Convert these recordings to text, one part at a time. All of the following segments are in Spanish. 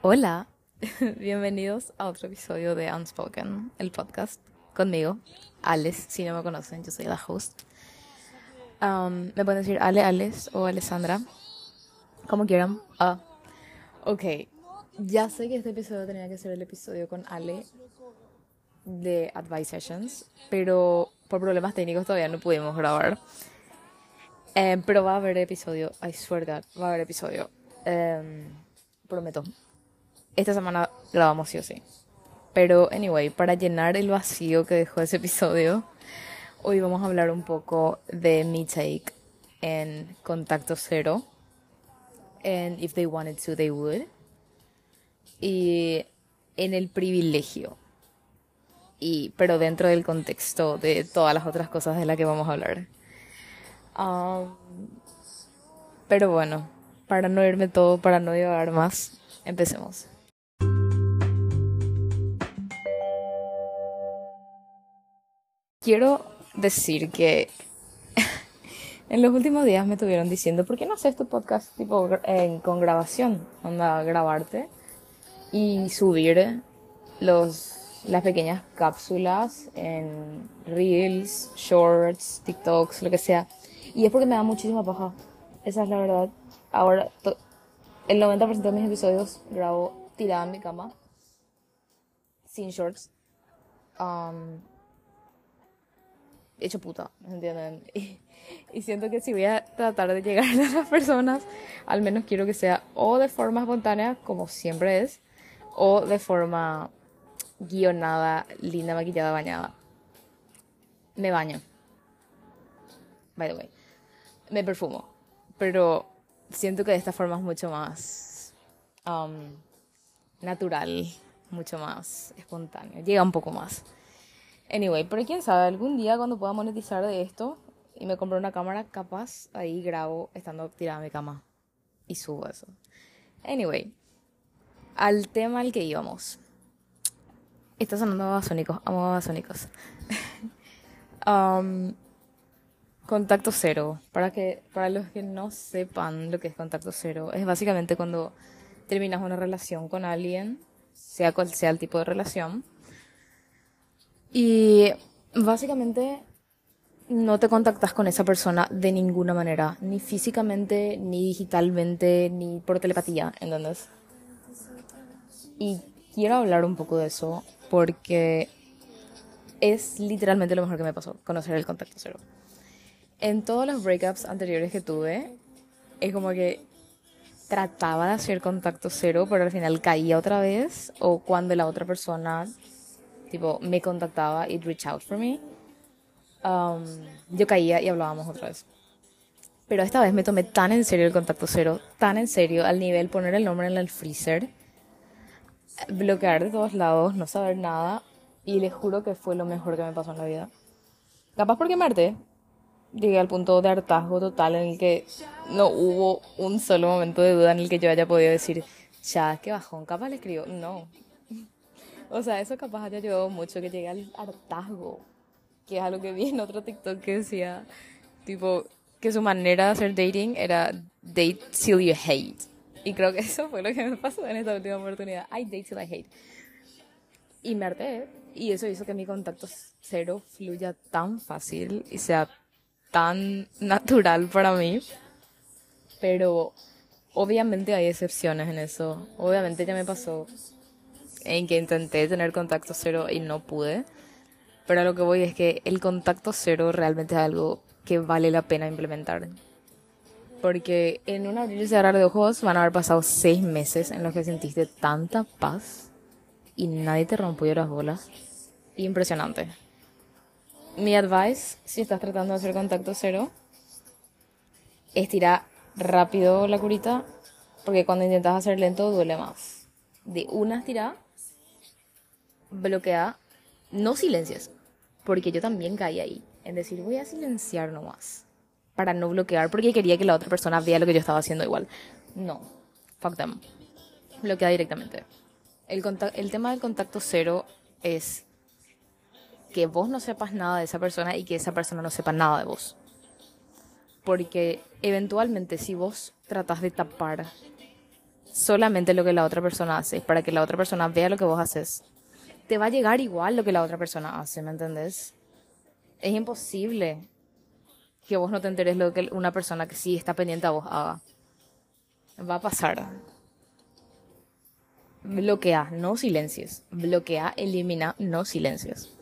Hola, bienvenidos a otro episodio de Unspoken, el podcast conmigo, Alex, si no me conocen, yo soy la host. Um, me pueden decir Ale, Alex o Alessandra, como quieran. Ah, ok, ya sé que este episodio tenía que ser el episodio con Ale de Advice Sessions, pero por problemas técnicos todavía no pudimos grabar. Eh, pero va a haber episodio, swear God, va a haber episodio. Eh, prometo. Esta semana grabamos sí o sí. Pero, anyway, para llenar el vacío que dejó ese episodio, hoy vamos a hablar un poco de mi take en Contacto Cero. En If They Wanted to, They Would. Y en el privilegio. Y, pero dentro del contexto de todas las otras cosas de las que vamos a hablar. Um, pero bueno, para no irme todo, para no llevar más, empecemos. Quiero decir que en los últimos días me estuvieron diciendo, ¿por qué no haces tu podcast tipo con grabación? Onda, grabarte y subir los, las pequeñas cápsulas en Reels, Shorts, TikToks, lo que sea. Y es porque me da muchísima paja. Esa es la verdad. Ahora, el 90% de mis episodios grabo tirada en mi cama, sin shorts. Um, hecho puta, ¿entienden? Y, siento que si voy a tratar de llegar a las personas, al menos quiero que sea o de forma espontánea, como siempre es, o de forma guionada, linda, maquillada, bañada. Me baño. By the way. Me perfumo. Pero siento que de esta forma es mucho más um, natural, mucho más espontáneo. Llega un poco más. Anyway, pero quién sabe, algún día cuando pueda monetizar de esto y me compro una cámara, capaz ahí grabo estando tirada en mi cama y subo eso. Anyway, al tema al que íbamos. Está sonando babasónicos, amo babasónicos. um, contacto cero. Para, que, para los que no sepan lo que es contacto cero, es básicamente cuando terminas una relación con alguien, sea cual sea el tipo de relación y básicamente no te contactas con esa persona de ninguna manera, ni físicamente, ni digitalmente, ni por telepatía, ¿entendés? Y quiero hablar un poco de eso porque es literalmente lo mejor que me pasó, conocer el contacto cero. En todos los breakups anteriores que tuve, es como que trataba de hacer contacto cero, pero al final caía otra vez, o cuando la otra persona tipo, me contactaba y reach out for me, um, yo caía y hablábamos otra vez. Pero esta vez me tomé tan en serio el contacto cero, tan en serio, al nivel poner el nombre en el freezer, bloquear de todos lados, no saber nada, y les juro que fue lo mejor que me pasó en la vida. Capaz porque Marte llegué al punto de hartazgo total en el que no hubo un solo momento de duda en el que yo haya podido decir, ya, que bajón, capaz le escribo. No, o sea, eso capaz haya ayudado mucho, que llegue al hartazgo, que es algo que vi en otro TikTok que decía, tipo, que su manera de hacer dating era date till you hate. Y creo que eso fue lo que me pasó en esta última oportunidad. I date till I hate. Y me harté. Y eso hizo que mi contacto cero fluya tan fácil y sea tan natural para mí. Pero obviamente hay excepciones en eso. Obviamente ya me pasó en que intenté tener contacto cero y no pude. Pero a lo que voy es que el contacto cero realmente es algo que vale la pena implementar. Porque en un abrir y cerrar de ojos van a haber pasado seis meses en los que sentiste tanta paz y nadie te rompió las bolas. Impresionante. Mi advice, si estás tratando de hacer contacto cero, es tirar rápido la curita, porque cuando intentas hacer lento duele más. De una tirada bloquea, no silencias, porque yo también caí ahí, en decir voy a silenciar nomás, para no bloquear, porque quería que la otra persona vea lo que yo estaba haciendo igual. No, fuck them. Bloquea directamente. El, tema del contacto cero es que vos no sepas nada de esa persona y que esa persona no sepa nada de vos. Porque eventualmente si vos tratas de tapar solamente lo que la otra persona hace, para que la otra persona vea lo que vos haces, te va a llegar igual lo que la otra persona hace, ¿me entendés? Es imposible que vos no te enteres lo que una persona que sí está pendiente a vos haga. Va a pasar. Bloquea, no silencios. Bloquea, elimina, no silencios.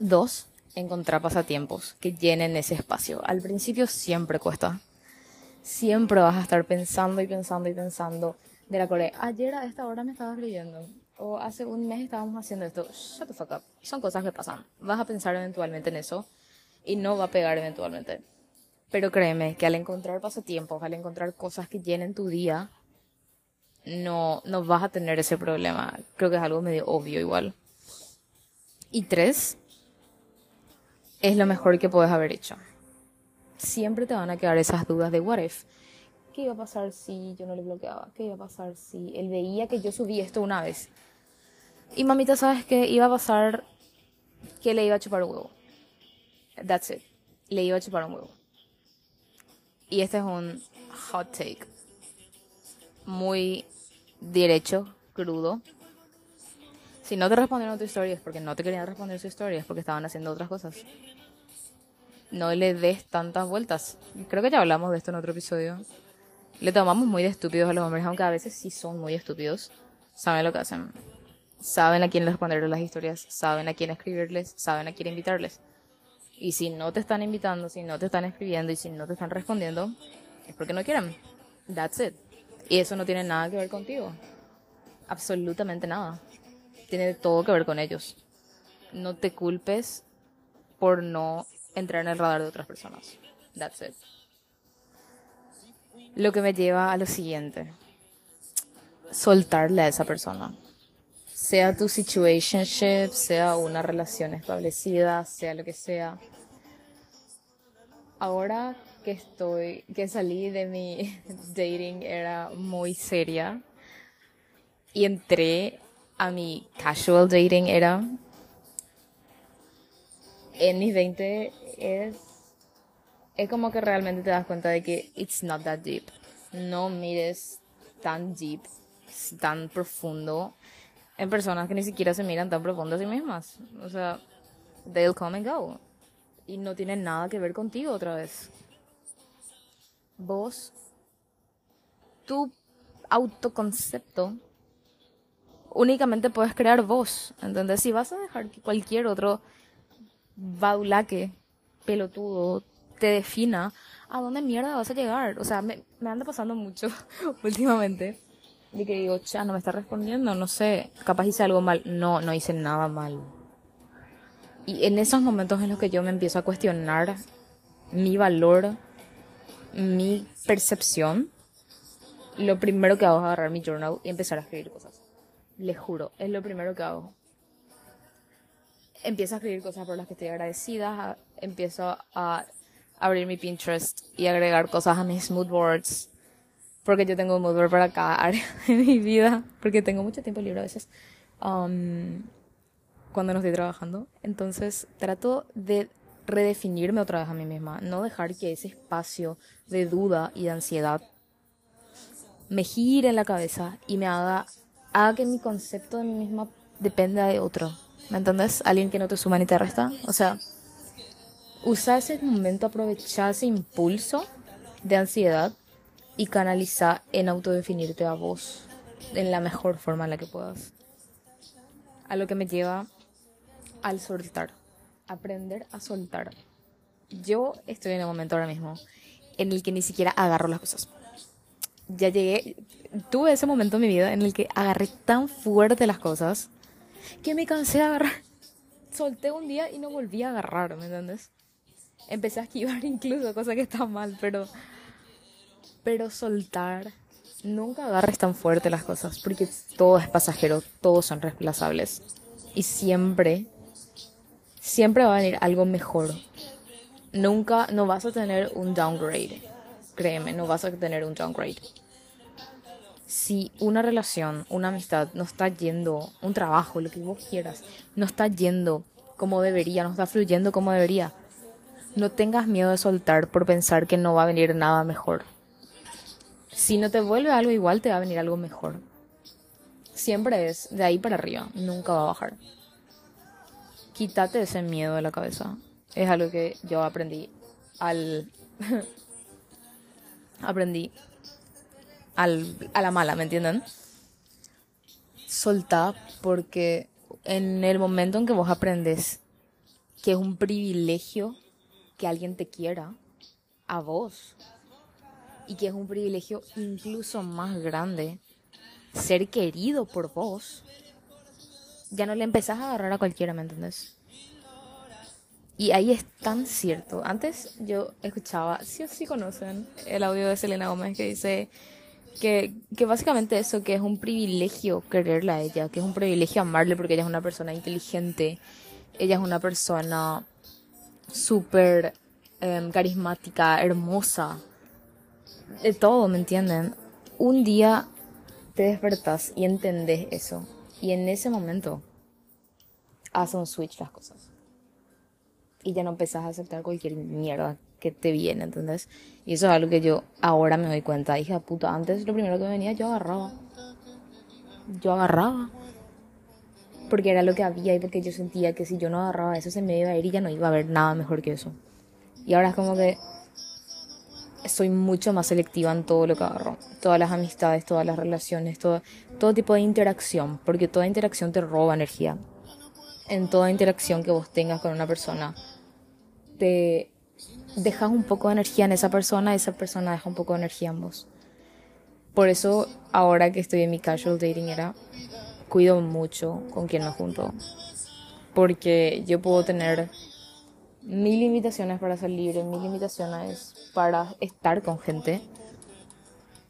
Dos, encontrar pasatiempos que llenen ese espacio. Al principio siempre cuesta. Siempre vas a estar pensando y pensando y pensando de la Corea. Ayer a esta hora me estabas leyendo. O hace un mes estábamos haciendo esto. Shut the fuck up. Son cosas que pasan. Vas a pensar eventualmente en eso y no va a pegar eventualmente. Pero créeme que al encontrar pasatiempos, al encontrar cosas que llenen tu día, no, no vas a tener ese problema. Creo que es algo medio obvio igual. Y tres, es lo mejor que puedes haber hecho. Siempre te van a quedar esas dudas de what if. ¿Qué iba a pasar si yo no le bloqueaba? ¿Qué iba a pasar si él veía que yo subí esto una vez? Y mamita, ¿sabes qué? Iba a pasar que le iba a chupar un huevo. That's it. Le iba a chupar un huevo. Y este es un hot take. Muy derecho, crudo. Si no te respondieron tu historia es porque no te querían responder su historia, es porque estaban haciendo otras cosas. No le des tantas vueltas. Creo que ya hablamos de esto en otro episodio. Le tomamos muy de estúpidos a los hombres, aunque a veces sí son muy estúpidos. Saben lo que hacen. Saben a quién responder las historias, saben a quién escribirles, saben a quién invitarles. Y si no te están invitando, si no te están escribiendo y si no te están respondiendo, es porque no quieren. That's it. Y eso no tiene nada que ver contigo. Absolutamente nada. Tiene todo que ver con ellos. No te culpes por no entrar en el radar de otras personas. That's it. Lo que me lleva a lo siguiente. Soltarle a esa persona sea tu situationship, sea una relación establecida, sea lo que sea. Ahora que estoy, que salí de mi dating era muy seria y entré a mi casual dating era en mis 20 es es como que realmente te das cuenta de que it's not that deep. No mires tan deep, tan profundo en personas que ni siquiera se miran tan profundo a sí mismas. O sea, they'll come and go. Y no tienen nada que ver contigo otra vez. Vos, tu autoconcepto, únicamente puedes crear vos. ¿Entendés? Si vas a dejar que cualquier otro baulaque, pelotudo, te defina, ¿a dónde mierda vas a llegar? O sea, me, me anda pasando mucho últimamente y que digo, ya no me está respondiendo, no sé, capaz hice algo mal. No, no hice nada mal. Y en esos momentos en los que yo me empiezo a cuestionar mi valor, mi percepción, lo primero que hago es agarrar mi journal y empezar a escribir cosas. Les juro, es lo primero que hago. Empiezo a escribir cosas por las que estoy agradecida, empiezo a abrir mi Pinterest y agregar cosas a mis mood boards porque yo tengo un mood para cada área de mi vida, porque tengo mucho tiempo libre a veces um, cuando no estoy trabajando. Entonces trato de redefinirme otra vez a mí misma, no dejar que ese espacio de duda y de ansiedad me gire en la cabeza y me haga, haga que mi concepto de mí misma dependa de otro. ¿Me entiendes? Alguien que no te suma ni te resta. O sea, usa ese momento, aprovecha ese impulso de ansiedad y canaliza en autodefinirte a vos en la mejor forma en la que puedas. A lo que me lleva al soltar, aprender a soltar. Yo estoy en el momento ahora mismo en el que ni siquiera agarro las cosas. Ya llegué, tuve ese momento en mi vida en el que agarré tan fuerte las cosas que me cansé de agarrar. Solté un día y no volví a agarrar, ¿me entiendes? Empecé a esquivar incluso, cosa que está mal, pero pero soltar, nunca agarres tan fuerte las cosas, porque todo es pasajero, todos son reemplazables. Y siempre, siempre va a venir algo mejor. Nunca, no vas a tener un downgrade. Créeme, no vas a tener un downgrade. Si una relación, una amistad no está yendo, un trabajo, lo que vos quieras, no está yendo como debería, no está fluyendo como debería, no tengas miedo de soltar por pensar que no va a venir nada mejor Si no te vuelve algo igual, te va a venir algo mejor. Siempre es de ahí para arriba, nunca va a bajar. Quítate ese miedo de la cabeza. Es algo que yo aprendí al. aprendí al, a la mala, ¿me entienden? Soltá porque en el momento en que vos aprendes que es un privilegio que alguien te quiera a vos y que es un privilegio incluso más grande ser querido por vos, ya no le empezás a agarrar a cualquiera, ¿me entendés? Y ahí es tan cierto. Antes yo escuchaba, sí o sí conocen el audio de Selena Gómez que dice que, que básicamente eso, que es un privilegio quererla a ella, que es un privilegio amarle porque ella es una persona inteligente, ella es una persona súper em, carismática, hermosa, de todo, ¿me entienden? Un día te despertas y entendés eso. Y en ese momento hace un switch las cosas. Y ya no empezás a aceptar cualquier mierda que te viene, ¿entendés? Y eso es algo que yo ahora me doy cuenta. Hija puta, antes lo primero que venía yo agarraba. Yo agarraba. Porque era lo que había y porque yo sentía que si yo no agarraba eso se me iba a ir y ya no iba a haber nada mejor que eso. Y ahora es como que soy mucho más selectiva en todo lo que agarro. Todas las amistades, todas las relaciones, todo, todo tipo de interacción. Porque toda interacción te roba energía. En toda interacción que vos tengas con una persona, te dejas un poco de energía en esa persona y esa persona deja un poco de energía en vos. Por eso, ahora que estoy en mi casual dating era, cuido mucho con quién me junto. Porque yo puedo tener mil limitaciones para ser libre, mil limitaciones para estar con gente,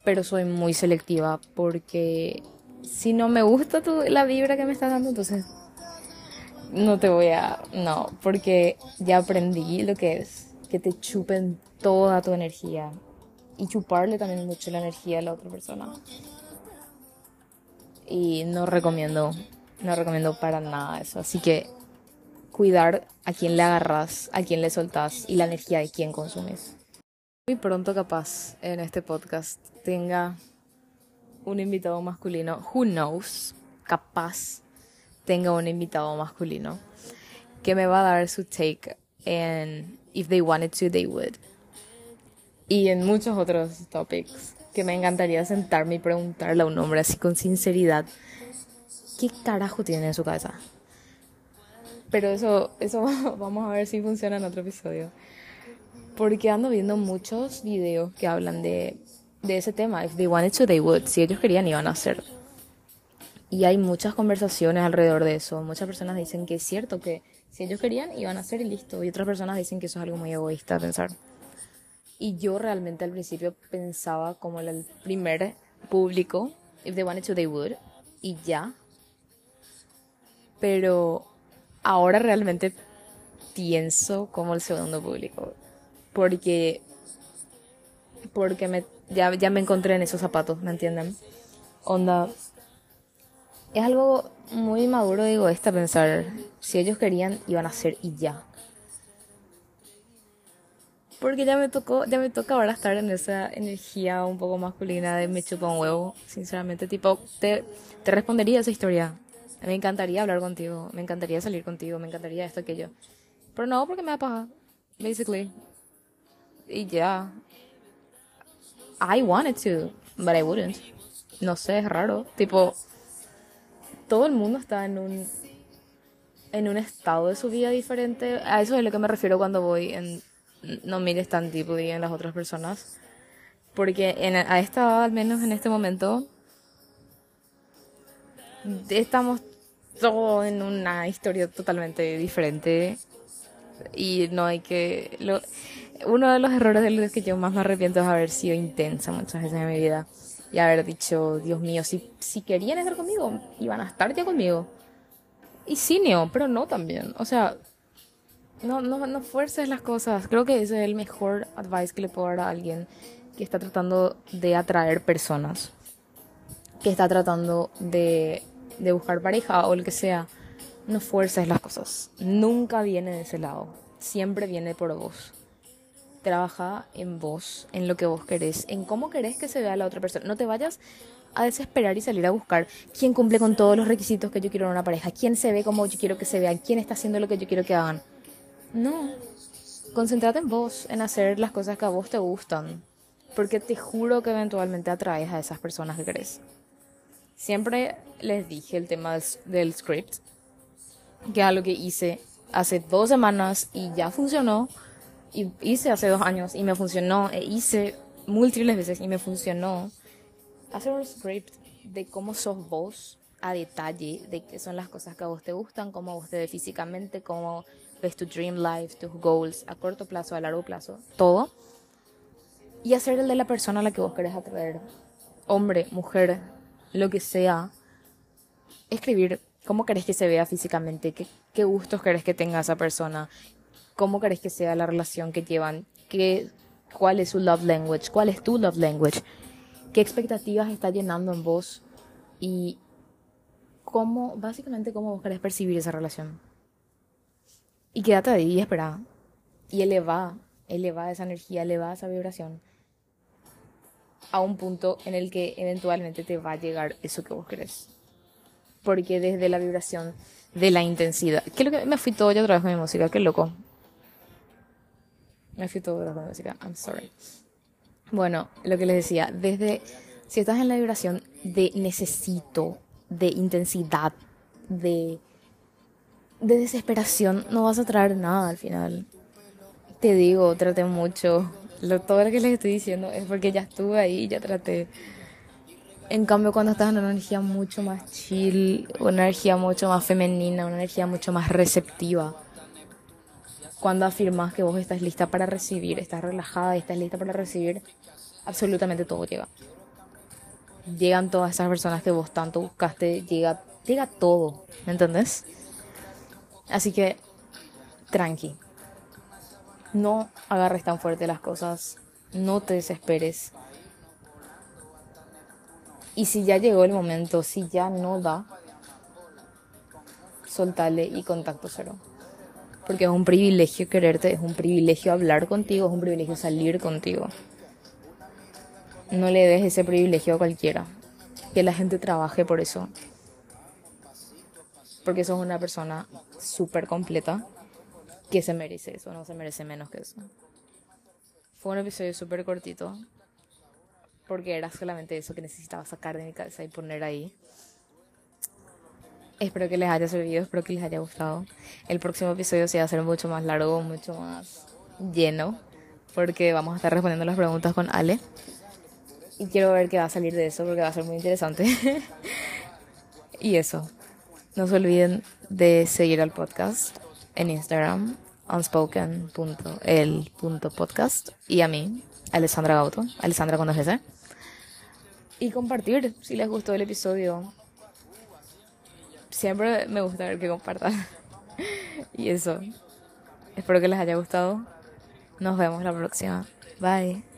pero soy muy selectiva porque si no me gusta tu, la vibra que me estás dando, entonces no te voy a... No, porque ya aprendí lo que es que te chupen toda tu energía y chuparle también mucho la energía a la otra persona. Y no recomiendo, no recomiendo para nada eso. Así que cuidar a quién le agarras, a quién le soltás y la energía de quién consumes. Muy pronto capaz en este podcast tenga un invitado masculino, who knows, capaz tenga un invitado masculino que me va a dar su take en if they wanted to, they would. Y en muchos otros topics que me encantaría sentarme y preguntarle a un hombre así con sinceridad, ¿qué carajo tiene en su cabeza? Pero eso, eso vamos a ver si funciona en otro episodio. Porque ando viendo muchos videos que hablan de, de ese tema. If they wanted to, they would. Si ellos querían, iban a hacer. Y hay muchas conversaciones alrededor de eso. Muchas personas dicen que es cierto que si ellos querían, iban a hacer y listo. Y otras personas dicen que eso es algo muy egoísta pensar. Y yo realmente al principio pensaba como el primer público, if they wanted to, they would. Y ya. Pero ahora realmente pienso como el segundo público. Porque, porque me, ya, ya me encontré en esos zapatos, ¿me entienden? Onda, es algo muy maduro y egoísta pensar, si ellos querían, iban a hacer y ya. Porque ya me tocó, ya me toca ahora estar en esa energía un poco masculina de me chupa un huevo, sinceramente, tipo, te, te respondería esa historia, me encantaría hablar contigo, me encantaría salir contigo, me encantaría esto, aquello. Pero no, porque me da paja, basically. Y ya. I wanted to, but I wouldn't. No sé, es raro. Tipo, todo el mundo está en un en un estado de su vida diferente. A eso es a lo que me refiero cuando voy en no mires tan tipo en las otras personas. Porque en, a esta edad, al menos en este momento, estamos todo en una historia totalmente diferente y no hay que... Lo, uno de los errores de los que yo más me arrepiento es haber sido intensa muchas veces en mi vida y haber dicho, Dios mío, si, si querían estar conmigo, iban a estar ya conmigo. Y sí, Neo, pero no también. O sea, no, no, no fuerces las cosas. Creo que ese es el mejor advice que le puedo dar a alguien que está tratando de atraer personas. Que está tratando de de buscar pareja o lo que sea, no fuerces las cosas. Nunca viene de ese lado. Siempre viene por vos. Trabaja en vos, en lo que vos querés, en cómo querés que se vea la otra persona. No te vayas a desesperar y salir a buscar quién cumple con todos los requisitos que yo quiero en una pareja, quién se ve como yo quiero que se vea, quién está haciendo lo que yo quiero que hagan. No, concéntrate en vos, en hacer las cosas que a vos te gustan, porque te juro que eventualmente atraes a esas personas que querés. Siempre les dije el tema del, script, que es algo que hice hace dos semanas y ya funcionó, y hice hace dos años y me funcionó, e hice múltiples veces y me funcionó hacer un script de cómo sos vos a detalle, de qué son las cosas que a vos te gustan, cómo vos te ves físicamente, cómo ves tu dream life, tus goals a corto plazo, a largo plazo, todo. Y hacer el de la persona a la que vos querés atraer, hombre, mujer, lo que sea. Escribir cómo querés que se vea físicamente, qué, qué gustos querés que tenga esa persona, cómo querés que sea la relación que llevan, qué, cuál es su love language, cuál es tu love language qué expectativas está llenando en vos y cómo, básicamente, cómo vos querés percibir esa relación. Y quédate ahí y espera. Y eleva, eleva esa energía, eleva esa vibración a un punto en el que eventualmente te va a llegar eso que vos querés. Porque desde la vibración de la intensidad. ¿Qué lo que me fui todo yo otra vez con mi música? Qué loco. Me fui todo otra vez con mi música. I'm sorry. Bueno, lo que les decía, desde si estás en la vibración de necesito, de intensidad, de, de desesperación, no vas a traer nada al final. Te digo, traté mucho. Todo lo que les estoy diciendo es porque ya estuve ahí, ya traté. En cambio, cuando estás en una energía mucho más chill, una energía mucho más femenina, una energía mucho más receptiva, cuando afirmas que vos estás lista para recibir, estás relajada y estás lista para recibir, absolutamente todo llega. Llegan todas esas personas que vos tanto buscaste, llega, llega todo, ¿me entendés? Así que, tranqui. No agarres tan fuerte las cosas, no te desesperes. Y si ya llegó el momento, si ya no da, soltale y contacto cero porque es un privilegio quererte, es un privilegio hablar contigo, es un privilegio salir contigo. No le des ese privilegio a cualquiera. Que la gente trabaje por eso. Porque sos una persona súper completa que se merece eso, no se merece menos que eso. Fue un episodio súper cortito porque era solamente eso que necesitaba sacar de mi cabeza y poner ahí. Espero que les haya servido, espero que les haya gustado. El próximo episodio se va a ser mucho más largo, mucho más lleno, porque vamos a estar respondiendo las preguntas con Ale. Y quiero ver qué va a salir de eso, porque va a ser muy interesante. y eso. No se olviden de seguir al podcast en Instagram, unspoken.el.podcast, y a mí, Alessandra Gauto, Alessandra con dos Y compartir si les gustó el episodio siempre me gusta ver que compartan. y eso. Espero que les haya gustado. Nos vemos la próxima. Bye.